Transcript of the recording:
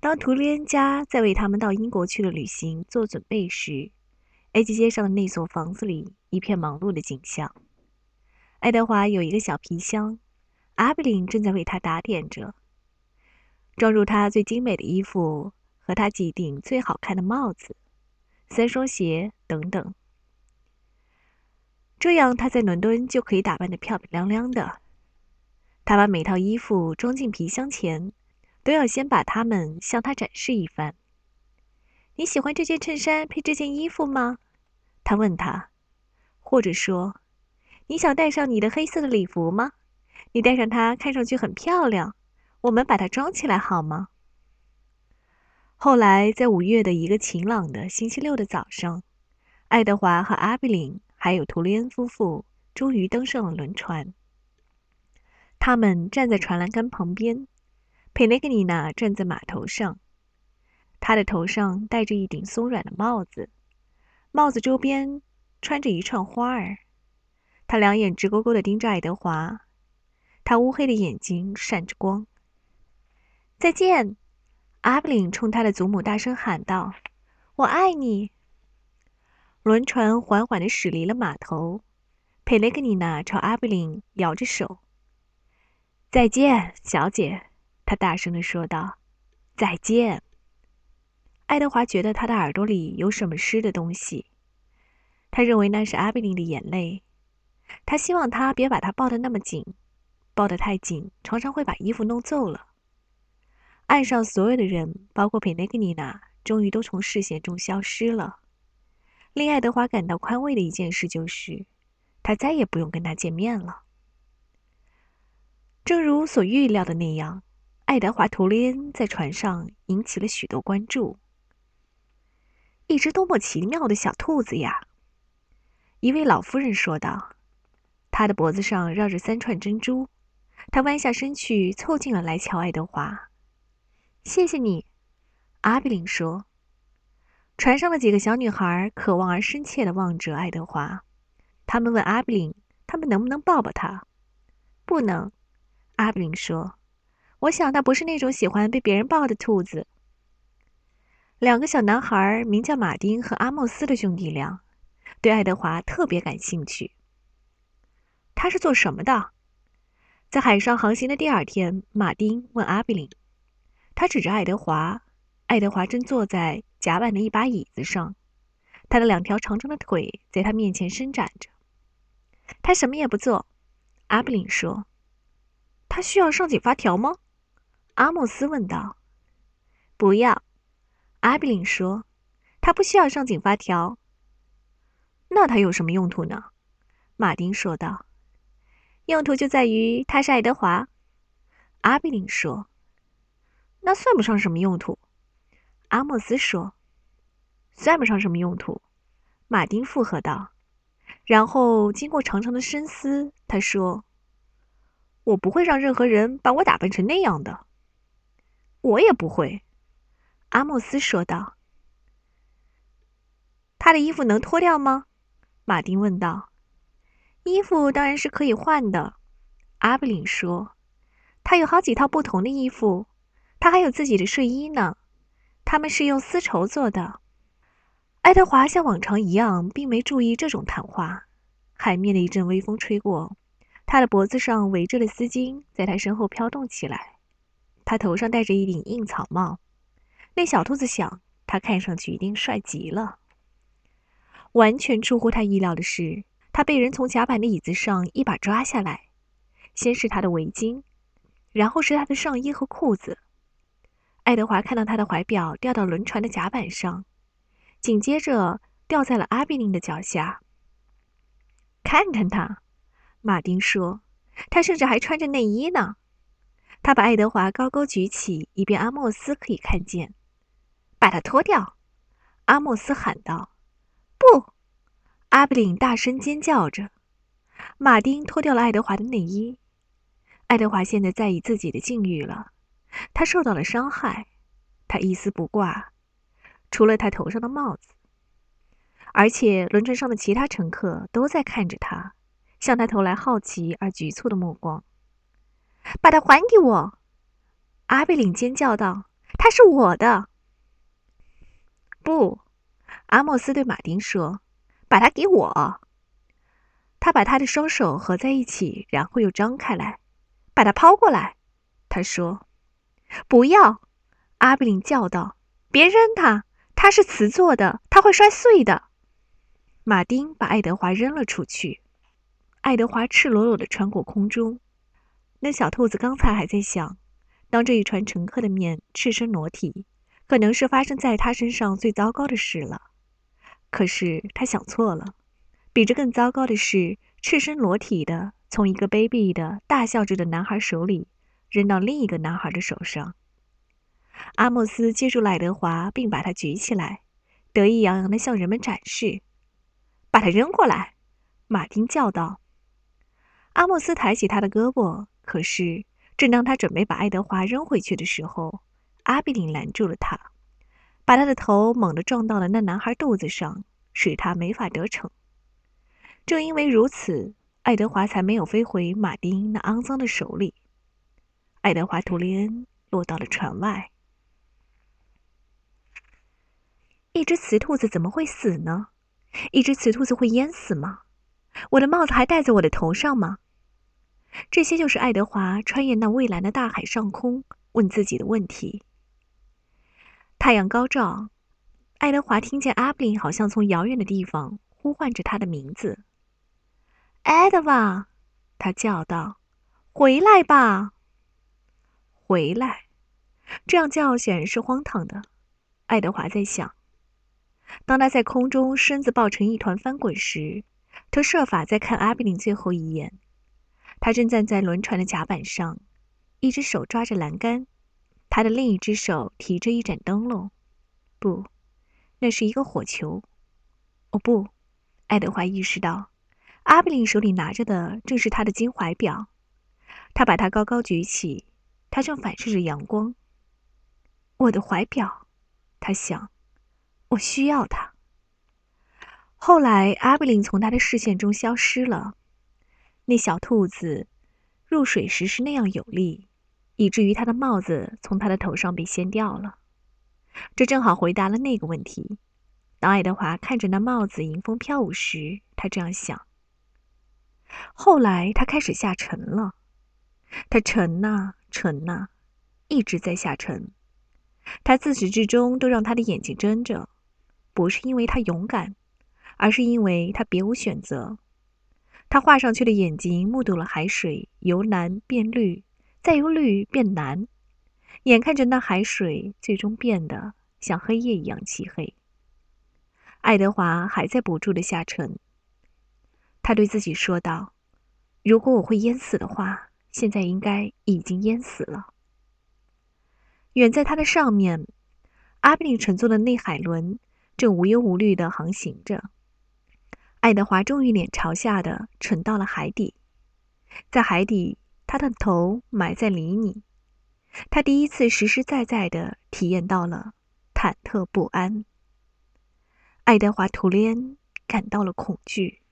当图利恩家在为他们到英国去的旅行做准备时，埃及街上的那所房子里一片忙碌的景象。爱德华有一个小皮箱，阿比林正在为他打点着，装入他最精美的衣服和他几顶最好看的帽子、三双鞋等等。这样他在伦敦就可以打扮得漂漂亮亮的。他把每套衣服装进皮箱前。都要先把它们向他展示一番。你喜欢这件衬衫配这件衣服吗？他问他，或者说，你想带上你的黑色的礼服吗？你戴上它看上去很漂亮。我们把它装起来好吗？后来，在五月的一个晴朗的星期六的早上，爱德华和阿比林还有图利恩夫妇终于登上了轮船。他们站在船栏杆旁边。佩雷格尼娜站在码头上，她的头上戴着一顶松软的帽子，帽子周边穿着一串花儿。她两眼直勾勾地盯着爱德华，她乌黑的眼睛闪着光。再见，阿布林冲他的祖母大声喊道：“我爱你！”轮船缓缓地驶离了码头，佩雷格尼娜朝阿布林摇着手：“再见，小姐。”他大声地说道：“再见。”爱德华觉得他的耳朵里有什么湿的东西，他认为那是阿比林的眼泪。他希望他别把他抱得那么紧，抱得太紧常常会把衣服弄皱了。岸上所有的人，包括佩内格尼娜，终于都从视线中消失了。令爱德华感到宽慰的一件事就是，他再也不用跟他见面了。正如所预料的那样。爱德华·图利恩在船上引起了许多关注。一只多么奇妙的小兔子呀！一位老夫人说道。她的脖子上绕着三串珍珠。她弯下身去，凑近了来瞧爱德华。谢谢你，阿比林说。船上的几个小女孩渴望而深切地望着爱德华。他们问阿比林：“他们能不能抱抱他？”“不能。”阿比林说。我想，他不是那种喜欢被别人抱的兔子。两个小男孩，名叫马丁和阿莫斯的兄弟俩，对爱德华特别感兴趣。他是做什么的？在海上航行的第二天，马丁问阿比林。他指着爱德华，爱德华正坐在甲板的一把椅子上，他的两条长长的腿在他面前伸展着。他什么也不做，阿比林说。他需要上紧发条吗？阿莫斯问道：“不要。”阿比林说：“他不需要上紧发条。”那他有什么用途呢？马丁说道：“用途就在于他是爱德华。”阿比林说：“那算不上什么用途。”阿莫斯说：“算不上什么用途。”马丁附和道。然后经过长长的深思，他说：“我不会让任何人把我打扮成那样的。”我也不会，阿莫斯说道。他的衣服能脱掉吗？马丁问道。衣服当然是可以换的，阿布林说。他有好几套不同的衣服，他还有自己的睡衣呢。他们是用丝绸做的。爱德华像往常一样，并没注意这种谈话。海面的一阵微风吹过，他的脖子上围着的丝巾在他身后飘动起来。他头上戴着一顶硬草帽，那小兔子想，他看上去一定帅极了。完全出乎他意料的是，他被人从甲板的椅子上一把抓下来，先是他的围巾，然后是他的上衣和裤子。爱德华看到他的怀表掉到轮船的甲板上，紧接着掉在了阿比林的脚下。看看他，马丁说，他甚至还穿着内衣呢。他把爱德华高高举起，以便阿莫斯可以看见。把它脱掉！阿莫斯喊道。“不！”阿布林大声尖叫着。马丁脱掉了爱德华的内衣。爱德华现在在意自己的境遇了。他受到了伤害，他一丝不挂，除了他头上的帽子。而且轮船上的其他乘客都在看着他，向他投来好奇而局促的目光。把它还给我！阿贝林尖叫道：“它是我的。不，阿莫斯对马丁说：“把它给我。”他把他的双手合在一起，然后又张开来，把它抛过来。他说：“不要！”阿贝林叫道：“别扔它，它是瓷做的，它会摔碎的。”马丁把爱德华扔了出去。爱德华赤裸裸地穿过空中。那小兔子刚才还在想，当着一船乘客的面赤身裸体，可能是发生在他身上最糟糕的事了。可是他想错了，比这更糟糕的是，赤身裸体的从一个卑鄙的大笑着的男孩手里扔到另一个男孩的手上。阿莫斯接住赖德华，并把他举起来，得意洋洋地向人们展示：“把他扔过来！”马丁叫道。阿莫斯抬起他的胳膊，可是正当他准备把爱德华扔回去的时候，阿比林拦住了他，把他的头猛地撞到了那男孩肚子上，使他没法得逞。正因为如此，爱德华才没有飞回马丁那肮脏的手里。爱德华·图利恩落到了船外。一只雌兔子怎么会死呢？一只雌兔子会淹死吗？我的帽子还戴在我的头上吗？这些就是爱德华穿越那蔚蓝的大海上空问自己的问题。太阳高照，爱德华听见阿布林好像从遥远的地方呼唤着他的名字。“爱德华！”他叫道，“回来吧，回来！”这样叫显然是荒唐的。爱德华在想，当他在空中身子抱成一团翻滚时。他设法再看阿布林最后一眼。他正站在轮船的甲板上，一只手抓着栏杆，他的另一只手提着一盏灯笼。不，那是一个火球。哦不，爱德华意识到，阿比林手里拿着的正是他的金怀表。他把它高高举起，它正反射着阳光。我的怀表，他想，我需要它。后来，阿比林从他的视线中消失了。那小兔子入水时是那样有力，以至于他的帽子从他的头上被掀掉了。这正好回答了那个问题。当爱德华看着那帽子迎风飘舞时，他这样想。后来，他开始下沉了。他沉呐，沉呐，一直在下沉。他自始至终都让他的眼睛睁着，不是因为他勇敢。而是因为他别无选择，他画上去的眼睛目睹了海水由蓝变绿，再由绿变蓝，眼看着那海水最终变得像黑夜一样漆黑。爱德华还在不住的下沉。他对自己说道：“如果我会淹死的话，现在应该已经淹死了。”远在他的上面，阿比林乘坐的内海轮正无忧无虑地航行着。爱德华终于脸朝下的沉到了海底，在海底，他的头埋在泥里。他第一次实实在在的体验到了忐忑不安。爱德华·图利恩感到了恐惧。